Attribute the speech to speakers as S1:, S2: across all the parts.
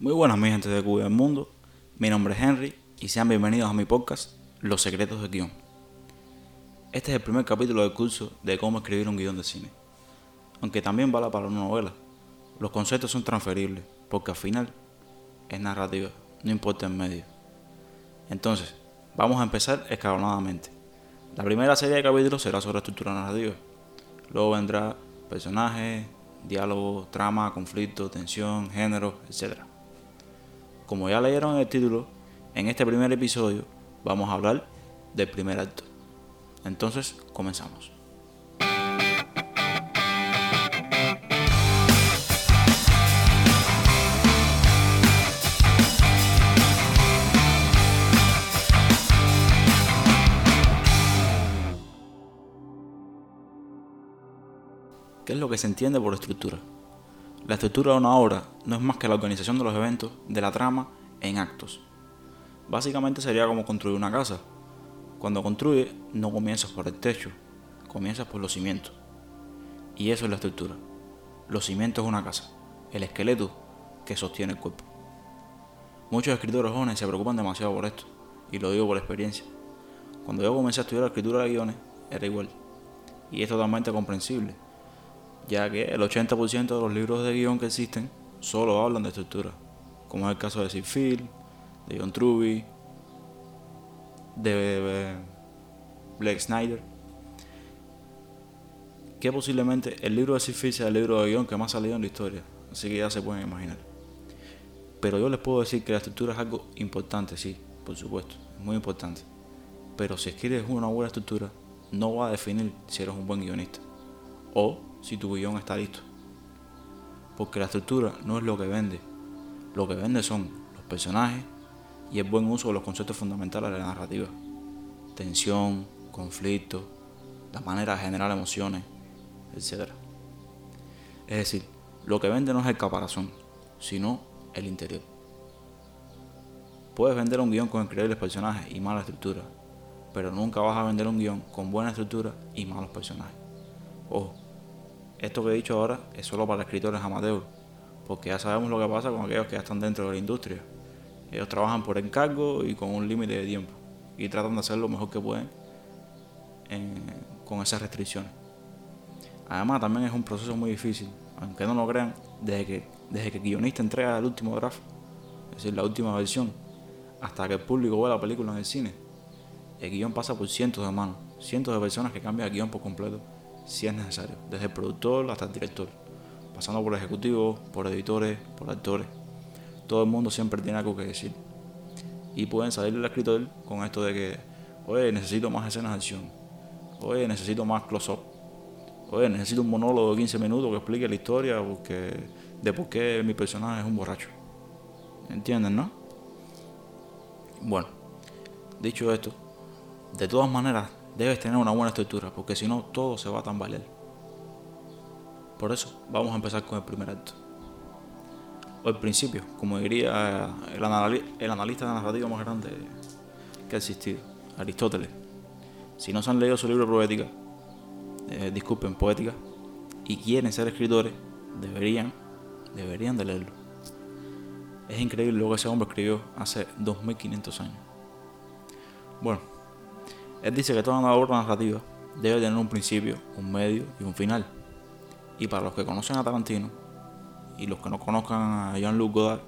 S1: Muy buenas mi gente de Cuba del Mundo, mi nombre es Henry y sean bienvenidos a mi podcast Los Secretos del Guión. Este es el primer capítulo del curso de cómo escribir un guion de cine, aunque también vale para una novela. Los conceptos son transferibles porque al final es narrativa, no importa el medio. Entonces, vamos a empezar escalonadamente. La primera serie de capítulos será sobre estructura narrativa. Luego vendrá personajes, diálogo, trama, conflicto, tensión, género, etc. Como ya leyeron el título, en este primer episodio vamos a hablar del primer acto. Entonces, comenzamos. ¿Qué es lo que se entiende por estructura? La estructura de una obra no es más que la organización de los eventos, de la trama, en actos. Básicamente sería como construir una casa. Cuando construyes, no comienzas por el techo, comienzas por los cimientos. Y eso es la estructura. Los cimientos es una casa, el esqueleto que sostiene el cuerpo. Muchos escritores jóvenes se preocupan demasiado por esto, y lo digo por experiencia. Cuando yo comencé a estudiar la escritura de guiones, era igual. Y es totalmente comprensible, ya que el 80% de los libros de guion que existen solo hablan de estructura, como es el caso de Sid de John Truby, de Blake Snyder, que posiblemente el libro de Sid sea el libro de guion que más ha salido en la historia, así que ya se pueden imaginar. Pero yo les puedo decir que la estructura es algo importante, sí, por supuesto, es muy importante. Pero si escribes una buena estructura, no va a definir si eres un buen guionista o si tu guion está listo. Porque la estructura no es lo que vende. Lo que vende son los personajes y el buen uso de los conceptos fundamentales de la narrativa. Tensión, conflicto, la manera de generar emociones, etc. Es decir, lo que vende no es el caparazón, sino el interior. Puedes vender un guion con increíbles personajes y mala estructura, pero nunca vas a vender un guion con buena estructura y malos personajes. Ojo, esto que he dicho ahora es solo para escritores amateurs, porque ya sabemos lo que pasa con aquellos que ya están dentro de la industria. Ellos trabajan por encargo y con un límite de tiempo, y tratan de hacer lo mejor que pueden con esas restricciones. Además, también es un proceso muy difícil, aunque no lo crean, desde que, desde que el guionista entrega el último draft, es decir, la última versión, hasta que el público ve la película en el cine. El guion pasa por cientos de manos, cientos de personas que cambian el guion por completo si es necesario, desde el productor hasta el director, pasando por ejecutivos, por editores, por actores. Todo el mundo siempre tiene algo que decir. Y pueden salir del escritor con esto de que, oye, necesito más escenas de acción, oye, necesito más close-up, oye, necesito un monólogo de 15 minutos que explique la historia porque, de por qué mi personaje es un borracho. ¿Entienden, no? Bueno, dicho esto, de todas maneras, debes tener una buena estructura, porque si no, todo se va a tambalear. Por eso, vamos a empezar con el primer acto. O el principio, como diría el, analista de narrativa más grande que ha existido, Aristóteles. Si no se han leído su libro Poética, eh, disculpen, Poética, y quieren ser escritores, deberían, deberían de leerlo. Es increíble lo que ese hombre escribió hace 2500 años. Bueno, él dice que toda una obra narrativa debe tener un principio, un medio y un final. Y para los que conocen a Tarantino y los que no conozcan a Jean-Luc Godard,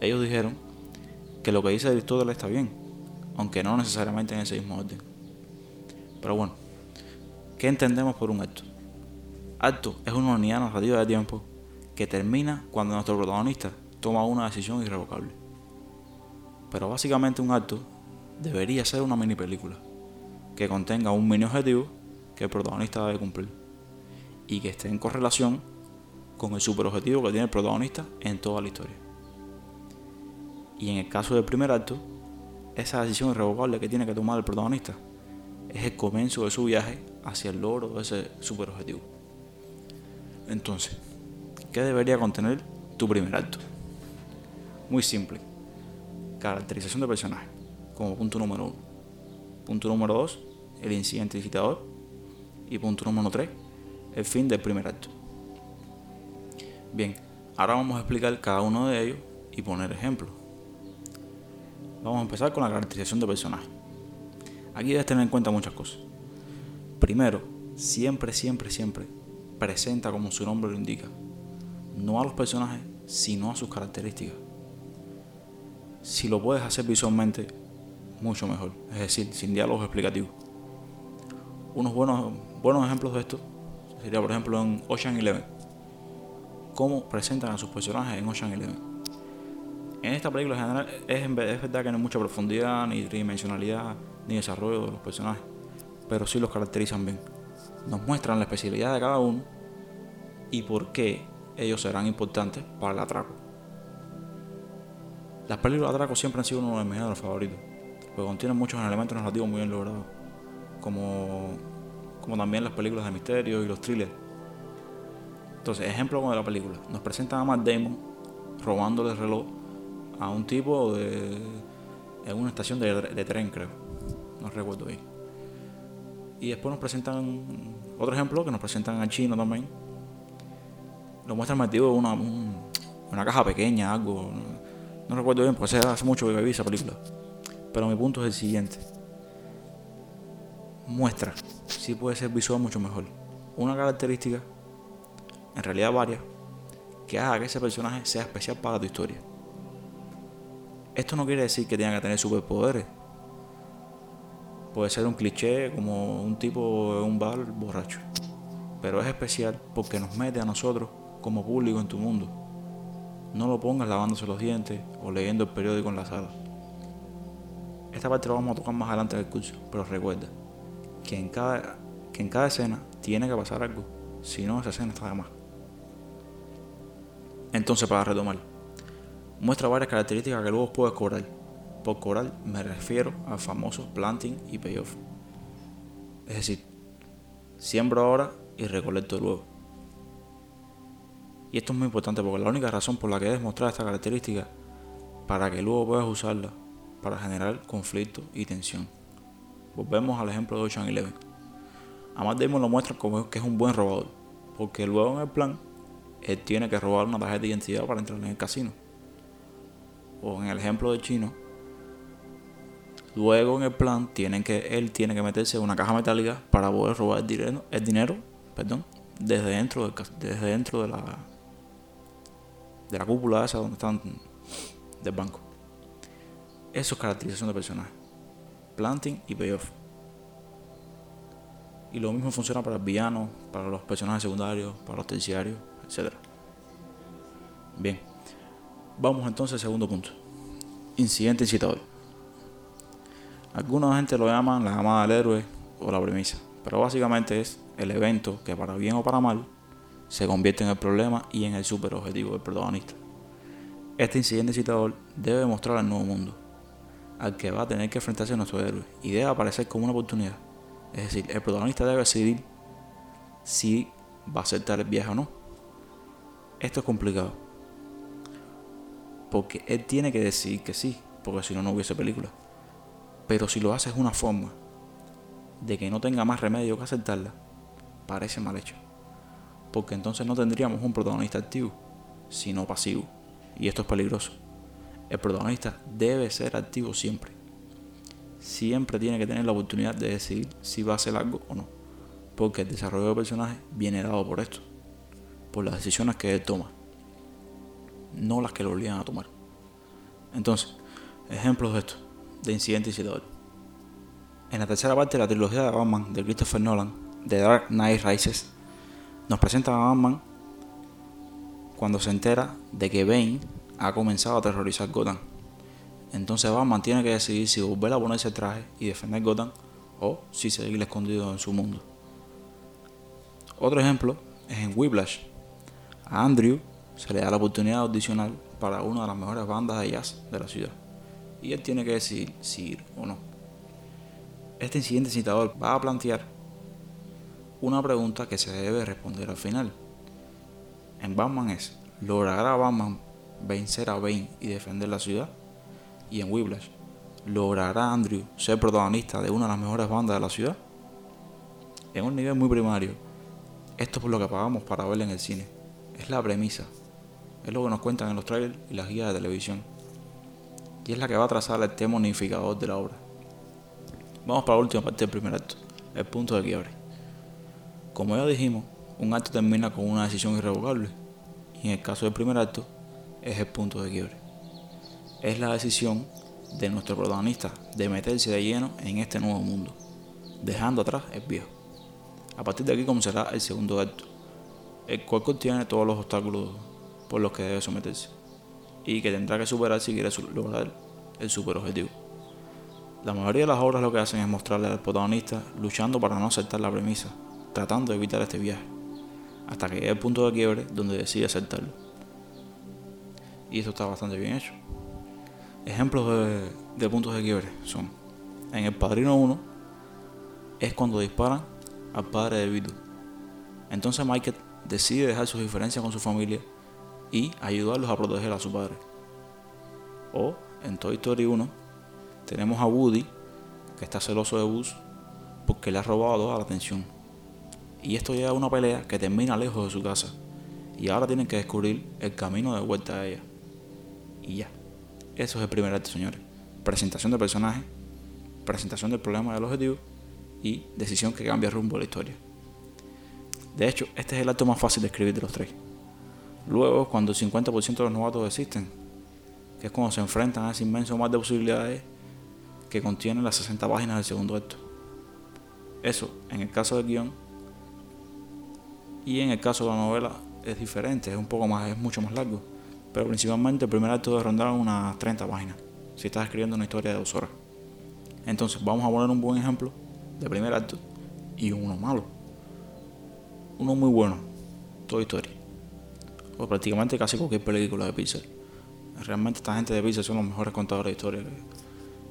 S1: ellos dijeron que lo que dice Aristóteles está bien, aunque no necesariamente en ese mismo orden. Pero bueno, ¿qué entendemos por un acto? Acto es una unidad narrativa de tiempo que termina cuando nuestro protagonista toma una decisión irrevocable. Pero básicamente un acto debería ser una mini película que contenga un mini objetivo que el protagonista debe cumplir y que esté en correlación con el superobjetivo que tiene el protagonista en toda la historia. Y en el caso del primer acto, esa decisión irrevocable que tiene que tomar el protagonista es el comienzo de su viaje hacia el logro de ese superobjetivo. Entonces, ¿qué debería contener tu primer acto? Muy simple. Caracterización de personaje, como punto número uno. Punto número dos, el incidente incitador. Y punto número 3, el fin del primer acto. Bien, ahora vamos a explicar cada uno de ellos y poner ejemplos. Vamos a empezar con la caracterización de personaje. Aquí debes tener en cuenta muchas cosas. Primero, siempre, siempre, siempre presenta como su nombre lo indica. No a los personajes, sino a sus características. Si lo puedes hacer visualmente, mucho mejor. Es decir, sin diálogos explicativos. Unos buenos, buenos ejemplos de esto sería, por ejemplo, en Ocean Eleven. Cómo presentan a sus personajes en Ocean Eleven. En esta película en general es, es verdad que no hay mucha profundidad, ni tridimensionalidad, ni desarrollo de los personajes, pero sí los caracterizan bien. Nos muestran la especialidad de cada uno y por qué ellos serán importantes para el atraco. Las películas de atraco siempre han sido uno de mis géneros favoritos, porque contienen muchos elementos narrativos muy bien logrados, como, como también las películas de misterio y los thrillers. Entonces, ejemplo de la película, nos presentan a Matt Damon robándole el reloj a un tipo de, en una estación de, tren, creo. No recuerdo bien. Y después nos presentan otro ejemplo que nos presentan a Chino también. Lo muestran metido en una, una caja pequeña, algo. No, recuerdo bien porque hace mucho que vi esa película. Pero mi punto es el siguiente. Muestra, si puede ser visual mucho mejor. Una característica, en realidad varias, que haga que ese personaje sea especial para tu historia. Esto no quiere decir que tenga que tener superpoderes. Puede ser un cliché como un tipo en un bar borracho. Pero es especial porque nos mete a nosotros como público en tu mundo. No lo pongas lavándose los dientes o leyendo el periódico en la sala. Esta parte la vamos a tocar más adelante del curso, pero recuerda que en cada, que en cada escena tiene que pasar algo. Si no, esa escena está de más. Entonces, para retomar, muestra varias características que luego puedes cobrar. Por cobrar me refiero al famoso planting y payoff. Es decir, siembro ahora y recolecto luego. Y esto es muy importante porque la única razón por la que debes mostrar esta característica para que luego puedas usarla para generar conflicto y tensión. Volvemos al ejemplo de Ocean Eleven. A Matt Damon lo muestra como que es un buen robador, porque luego en el plan él tiene que robar una tarjeta de identidad para entrar en el casino. O en el ejemplo de Chino, luego en el plan tienen que él tiene que meterse en una caja metálica para poder robar el dinero, el dinero perdón, desde dentro del, desde dentro de la de la cúpula esa donde están del banco. Eso es caracterización de personaje. Planting y payoff. Y lo mismo funciona para el villano, para los personajes secundarios, para los terciarios, etc. Bien. Vamos entonces al segundo punto. Incidente incitador. Alguna gente lo llaman la llamada del héroe o la premisa, pero básicamente es el evento que para bien o para mal se convierte en el problema y en el super objetivo del protagonista. Este incidente incitador debe mostrar al nuevo mundo, al que va a tener que enfrentarse a nuestro héroe, y debe aparecer como una oportunidad. Es decir, el protagonista debe decidir si va a aceptar el viaje o no. Esto es complicado, porque él tiene que decidir que sí, porque si no, no hubiese película. Pero si lo hace es una forma de que no tenga más remedio que aceptarla, parece mal hecho porque entonces no tendríamos un protagonista activo, sino pasivo. Y esto es peligroso. El protagonista debe ser activo siempre. Siempre tiene que tener la oportunidad de decidir si va a hacer algo o no. Porque el desarrollo del personaje viene dado por esto. Por las decisiones que él toma. No las que lo obligan a tomar. Entonces, ejemplos de esto. De incidente incitador. En la tercera parte de la trilogía de Batman de Christopher Nolan, The Dark Knight Rises, nos presenta a Batman cuando se entera de que Bane ha comenzado a aterrorizar Gotham. Entonces Batman tiene que decidir si volver a ponerse el traje y defender Gotham o si seguir escondido en su mundo. Otro ejemplo es en Whiplash. A Andrew se le da la oportunidad adicional para una de las mejores bandas de jazz de la ciudad. Y él tiene que decidir si ir o no. Este incidente citador va a plantear una pregunta que se debe responder al final. En Batman es, ¿logrará Batman vencer a Bane y defender la ciudad? Y en Whiplash, ¿logrará Andrew ser protagonista de una de las mejores bandas de la ciudad? En un nivel muy primario, esto es por lo que pagamos para verla en el cine. Es la premisa. es lo que nos cuentan en los trailers y las guías de televisión. Y es la que va a trazar el tema unificador de la obra. Vamos para la última parte del primer acto, el punto de quiebre. Como ya dijimos, un acto termina con una decisión irrevocable. Y en el caso del primer acto, es el punto de quiebre. Es la decisión de nuestro protagonista de meterse de lleno en este nuevo mundo, dejando atrás el viejo. A partir de aquí comenzará el segundo acto, el cual contiene todos los obstáculos por los que debe someterse y que tendrá que superar si quiere lograr el super objetivo. La mayoría de las obras lo que hacen es mostrarle al protagonista luchando para no aceptar la premisa, tratando de evitar este viaje, hasta que llegue el punto de quiebre donde decide aceptarlo. Y esto está bastante bien hecho. Ejemplos de, puntos de quiebre son, en El Padrino 1, es cuando disparan al padre de Vito. Entonces Michael decide dejar sus diferencias con su familia y ayudarlos a proteger a su padre. O en Toy Story 1 tenemos a Woody que está celoso de Buzz porque le ha robado la atención. Y esto lleva a una pelea que termina lejos de su casa. Y ahora tienen que descubrir el camino de vuelta a ella. Y ya. Eso es el primer acto, señores. Presentación del personaje, presentación del problema del objetivo y decisión que cambia rumbo a la historia. De hecho, este es el acto más fácil de escribir de los tres. Luego, cuando el 50% de los novatos existen, que es cuando se enfrentan a ese inmenso mar de posibilidades que contienen las 60 páginas del segundo acto. Eso, en el caso del guion, y en el caso de la novela es diferente, es un poco más, es mucho más largo. Pero principalmente el primer acto debe rondar unas 30 páginas, si estás escribiendo una historia de dos horas. Entonces, vamos a poner un buen ejemplo de primer acto y uno malo. Uno muy bueno, toda historia o prácticamente casi cualquier película de Pixar. Realmente esta gente de Pixar son los mejores contadores de historia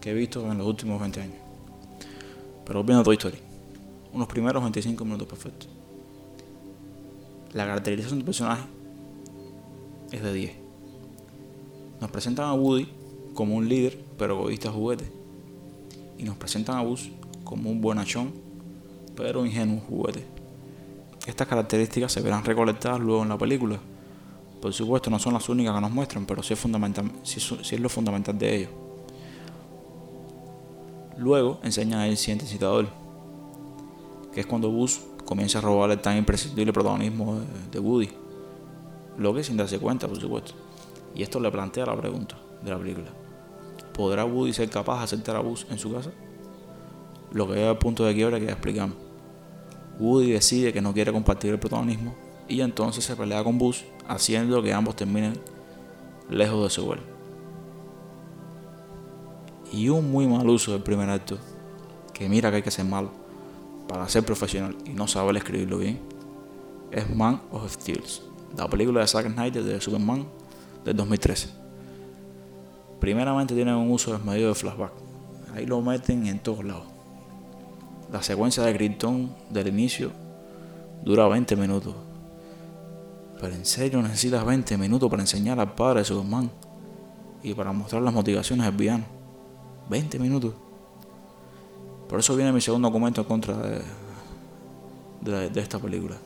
S1: que, he visto en los últimos 20 años. Pero volviendo a Story, unos primeros 25 minutos perfectos. La caracterización del personaje es de 10. Nos presentan a Woody como un líder, pero egoísta juguete. Y nos presentan a Buzz como un buenachón, pero ingenuo juguete. Estas características se verán recolectadas luego en la película, por supuesto, no son las únicas que nos muestran, pero sí es, lo fundamental de ello. Luego enseñan el siguiente citador, que es cuando Buzz comienza a robar el tan imprescindible protagonismo de, Woody. Lo que sin darse cuenta, por supuesto. Y esto le plantea la pregunta de la película. ¿Podrá Woody ser capaz de aceptar a Buzz en su casa? Lo que es el punto de quiebra que ya explicamos. Woody decide que no quiere compartir el protagonismo y entonces se pelea con Buzz haciendo que ambos terminen lejos de su vuelo. Y un muy mal uso del primer acto, que mira que hay que ser malo para ser profesional y no saber escribirlo bien, es Man of Steel, la película de Zack Snyder de Superman del 2013. Primeramente tiene un uso desmedido de flashback, ahí lo meten en todos lados. La secuencia de Krypton del inicio dura 20 minutos pero en serio necesitas 20 minutos para enseñar al padre de Superman y para mostrar las motivaciones del villano. 20 minutos. Por eso viene mi segundo argumento en contra de, de, esta película.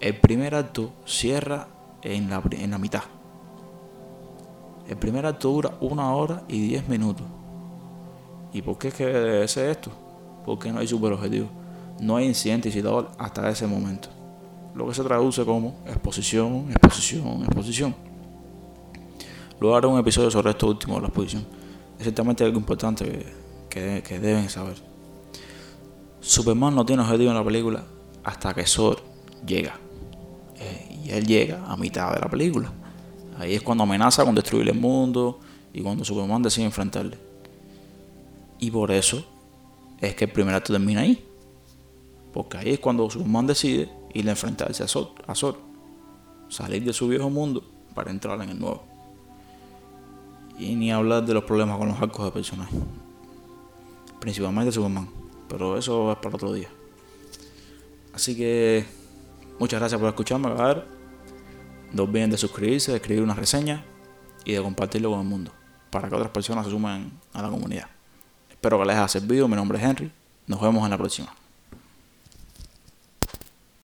S1: El primer acto cierra en la, en la mitad. El primer acto dura una hora y 10 minutos. ¿Y por qué es que debe ser esto? Porque no hay super objetivo. No hay incidente incitador hasta ese momento lo que se traduce como exposición, exposición, exposición. Luego haré un episodio sobre esto último de la exposición. Es ciertamente algo importante que, deben saber. Superman no tiene objetivo en la película hasta que Zod llega. Eh, y él llega a mitad de la película. Ahí es cuando amenaza con destruir el mundo y cuando Superman decide enfrentarle. Y por eso es que el primer acto termina ahí. Porque ahí es cuando Superman decide ir a enfrentarse a Zod, a Salir de su viejo mundo para entrar en el nuevo. Y ni hablar de los problemas con los arcos de personajes. Principalmente Superman. Pero eso es para otro día. Así que muchas gracias por escucharme, ver. No olviden de suscribirse, de escribir una reseña y de compartirlo con el mundo. Para que otras personas se sumen a la comunidad. Espero que les haya servido. Mi nombre es Henry. Nos vemos en la próxima.